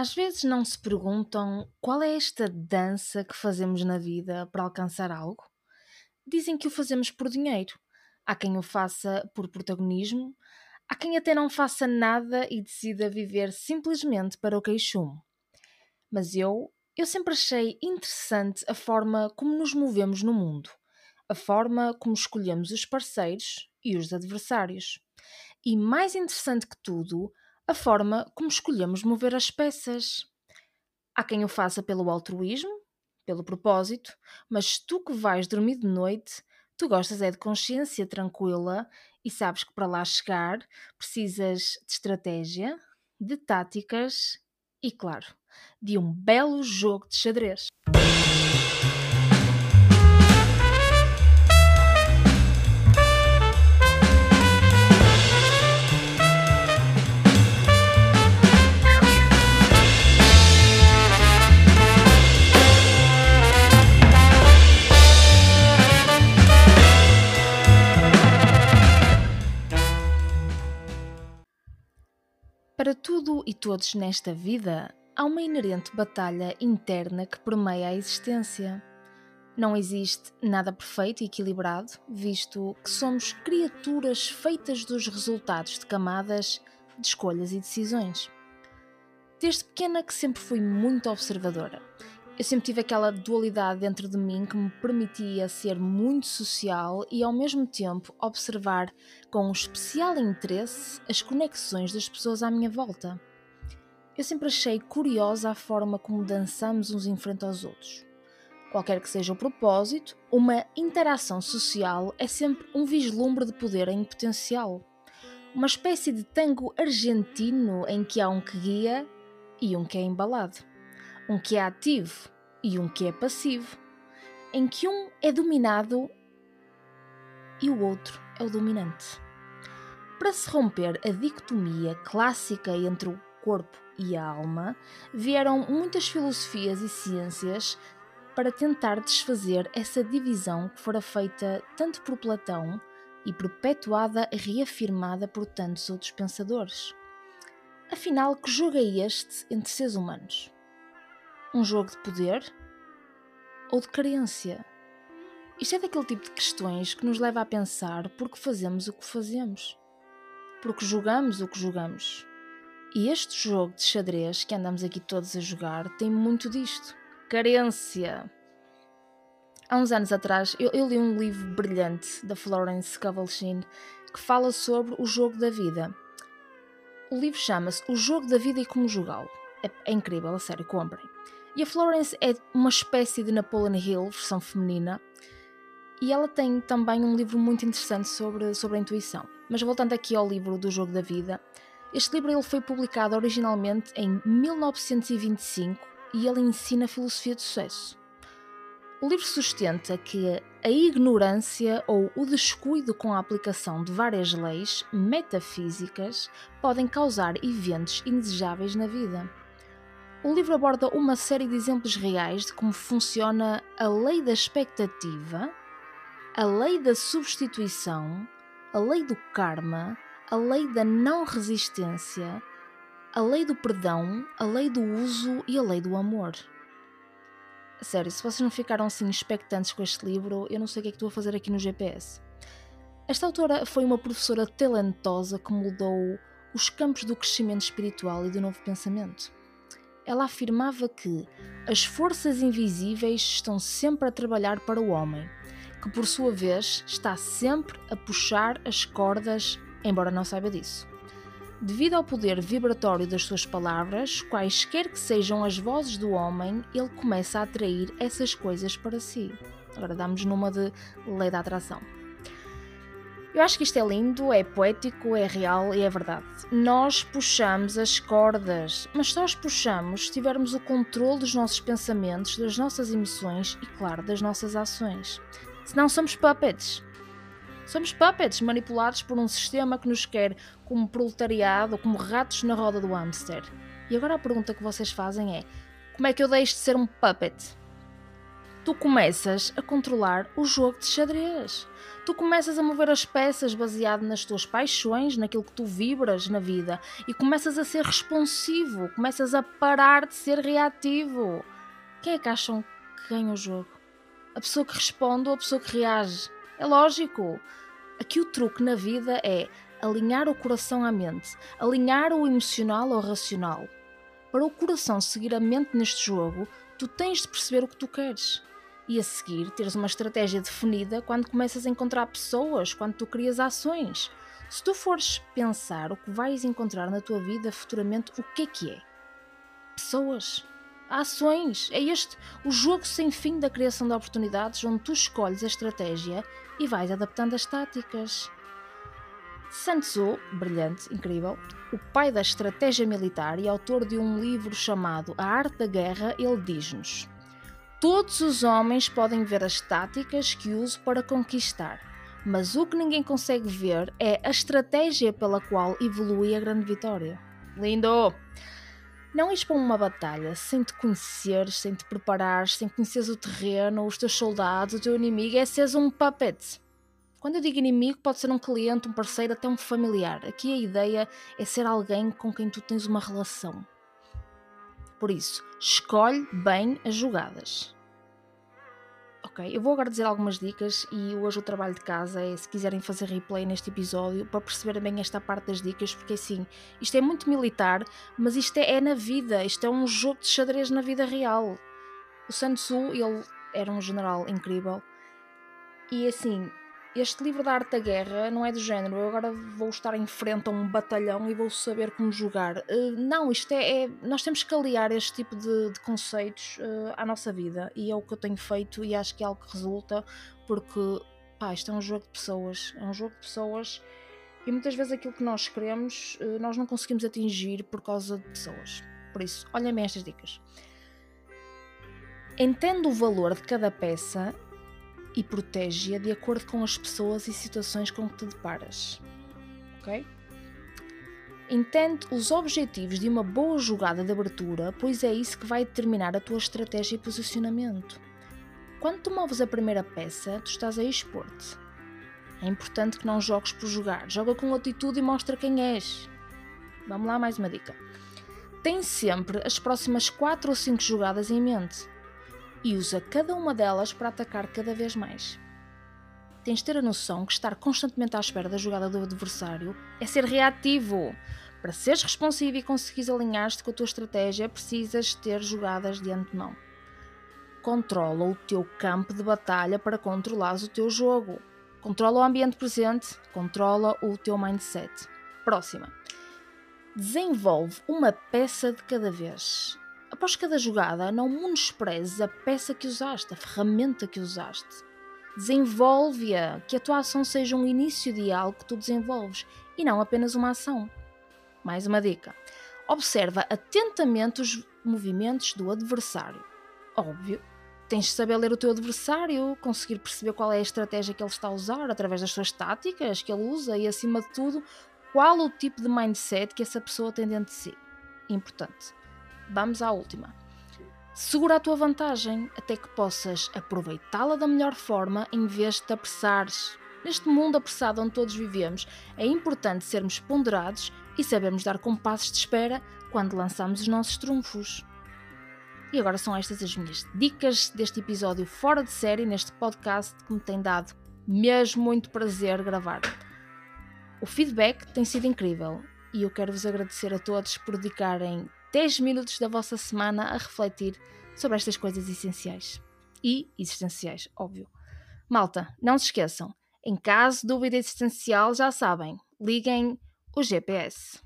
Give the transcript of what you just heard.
Às vezes não se perguntam qual é esta dança que fazemos na vida para alcançar algo? Dizem que o fazemos por dinheiro. Há quem o faça por protagonismo, há quem até não faça nada e decida viver simplesmente para o queixume. Mas eu, eu sempre achei interessante a forma como nos movemos no mundo, a forma como escolhemos os parceiros e os adversários. E mais interessante que tudo, a forma como escolhemos mover as peças. Há quem o faça pelo altruísmo, pelo propósito, mas tu que vais dormir de noite, tu gostas é de consciência tranquila e sabes que para lá chegar precisas de estratégia, de táticas e, claro, de um belo jogo de xadrez. Para tudo e todos nesta vida, há uma inerente batalha interna que permeia a existência. Não existe nada perfeito e equilibrado, visto que somos criaturas feitas dos resultados de camadas de escolhas e decisões. Desde pequena que sempre fui muito observadora eu sempre tive aquela dualidade dentro de mim que me permitia ser muito social e ao mesmo tempo observar com um especial interesse as conexões das pessoas à minha volta. Eu sempre achei curiosa a forma como dançamos uns em frente aos outros. Qualquer que seja o propósito, uma interação social é sempre um vislumbre de poder em potencial. Uma espécie de tango argentino em que há um que guia e um que é embalado um que é ativo e um que é passivo, em que um é dominado e o outro é o dominante. Para se romper a dicotomia clássica entre o corpo e a alma, vieram muitas filosofias e ciências para tentar desfazer essa divisão que fora feita tanto por Platão e perpetuada e reafirmada por tantos outros pensadores. Afinal, que jogo é este entre seres humanos? Um jogo de poder ou de carência? Isto é daquele tipo de questões que nos leva a pensar por que fazemos o que fazemos, porque jogamos o que jogamos. E este jogo de xadrez que andamos aqui todos a jogar tem muito disto: carência. Há uns anos atrás eu, eu li um livro brilhante da Florence Scovel que fala sobre o jogo da vida. O livro chama-se O Jogo da Vida e Como Jogá-lo. É, é incrível, a sério, comprem. E a Florence é uma espécie de Napoleon Hill, versão feminina, e ela tem também um livro muito interessante sobre, sobre a intuição. Mas voltando aqui ao livro do Jogo da Vida, este livro ele foi publicado originalmente em 1925 e ele ensina a filosofia de sucesso. O livro sustenta que a ignorância ou o descuido com a aplicação de várias leis metafísicas podem causar eventos indesejáveis na vida. O livro aborda uma série de exemplos reais de como funciona a lei da expectativa, a lei da substituição, a lei do karma, a lei da não resistência, a lei do perdão, a lei do uso e a lei do amor. Sério, se vocês não ficaram assim expectantes com este livro, eu não sei o que é que estou a fazer aqui no GPS. Esta autora foi uma professora talentosa que mudou os campos do crescimento espiritual e do novo pensamento ela afirmava que as forças invisíveis estão sempre a trabalhar para o homem, que por sua vez está sempre a puxar as cordas, embora não saiba disso. Devido ao poder vibratório das suas palavras, quaisquer que sejam as vozes do homem, ele começa a atrair essas coisas para si. Agora damos numa de lei da atração. Eu acho que isto é lindo, é poético, é real e é verdade. Nós puxamos as cordas, mas só as puxamos se tivermos o controle dos nossos pensamentos, das nossas emoções e, claro, das nossas ações. Senão somos puppets. Somos puppets manipulados por um sistema que nos quer como proletariado como ratos na roda do hamster. E agora a pergunta que vocês fazem é: como é que eu deixo de ser um puppet? Tu começas a controlar o jogo de xadrez. Tu começas a mover as peças baseado nas tuas paixões, naquilo que tu vibras na vida e começas a ser responsivo, começas a parar de ser reativo. Quem é que acham que ganha o jogo? A pessoa que responde ou a pessoa que reage? É lógico. Aqui o truque na vida é alinhar o coração à mente, alinhar o emocional ao racional. Para o coração seguir a mente neste jogo, tu tens de perceber o que tu queres. E a seguir, teres uma estratégia definida quando começas a encontrar pessoas, quando tu crias ações. Se tu fores pensar o que vais encontrar na tua vida futuramente, o que é que é? Pessoas. Ações. É este o jogo sem fim da criação de oportunidades onde tu escolhes a estratégia e vais adaptando as táticas. Sun Tzu, brilhante, incrível, o pai da estratégia militar e autor de um livro chamado A Arte da Guerra, ele diz-nos: Todos os homens podem ver as táticas que uso para conquistar, mas o que ninguém consegue ver é a estratégia pela qual evolui a grande vitória. Lindo! Não para uma batalha sem te conheceres, sem te preparares, sem conheceres o terreno, os teus soldados, o teu inimigo, é seres um puppet. Quando eu digo inimigo, pode ser um cliente, um parceiro, até um familiar. Aqui a ideia é ser alguém com quem tu tens uma relação. Por isso, escolhe bem as jogadas. Ok, eu vou agora dizer algumas dicas e hoje o trabalho de casa é se quiserem fazer replay neste episódio para perceberem bem esta parte das dicas, porque assim, isto é muito militar, mas isto é, é na vida, isto é um jogo de xadrez na vida real. O Sun Tzu, ele era um general incrível e assim, este livro da arte da guerra não é do género, eu agora vou estar em frente a um batalhão e vou saber como jogar. Uh, não, isto é, é, Nós temos que aliar este tipo de, de conceitos uh, à nossa vida e é o que eu tenho feito e acho que é algo que resulta, porque pá, isto é um jogo de pessoas, é um jogo de pessoas e muitas vezes aquilo que nós queremos uh, nós não conseguimos atingir por causa de pessoas. Por isso, olhem bem estas dicas. Entendo o valor de cada peça e protege-a de acordo com as pessoas e situações com que te deparas. Ok? Entende os objetivos de uma boa jogada de abertura, pois é isso que vai determinar a tua estratégia e posicionamento. Quando tu moves a primeira peça, tu estás a expor-te. É importante que não jogues por jogar, joga com atitude e mostra quem és. Vamos lá, mais uma dica. Tem sempre as próximas 4 ou 5 jogadas em mente e usa cada uma delas para atacar cada vez mais. Tens de ter a noção que estar constantemente à espera da jogada do adversário é ser reativo. Para seres responsivo e conseguires alinhar-te com a tua estratégia, precisas ter jogadas de antemão. Controla o teu campo de batalha para controlares o teu jogo. Controla o ambiente presente, controla o teu mindset. Próxima. Desenvolve uma peça de cada vez. Após cada jogada, não menosprezes a peça que usaste, a ferramenta que usaste. Desenvolve-a, que a tua ação seja um início de algo que tu desenvolves e não apenas uma ação. Mais uma dica: observa atentamente os movimentos do adversário. Óbvio, tens de saber ler o teu adversário, conseguir perceber qual é a estratégia que ele está a usar através das suas táticas que ele usa e, acima de tudo, qual o tipo de mindset que essa pessoa tem dentro de si. Importante. Vamos à última. Segura a tua vantagem até que possas aproveitá-la da melhor forma em vez de te apressares. Neste mundo apressado onde todos vivemos, é importante sermos ponderados e sabermos dar compassos de espera quando lançamos os nossos trunfos. E agora são estas as minhas dicas deste episódio fora de série, neste podcast que me tem dado mesmo muito prazer gravar. O feedback tem sido incrível e eu quero vos agradecer a todos por dedicarem 10 minutos da vossa semana a refletir sobre estas coisas essenciais e existenciais, óbvio. Malta, não se esqueçam, em caso de dúvida existencial, já sabem, liguem o GPS.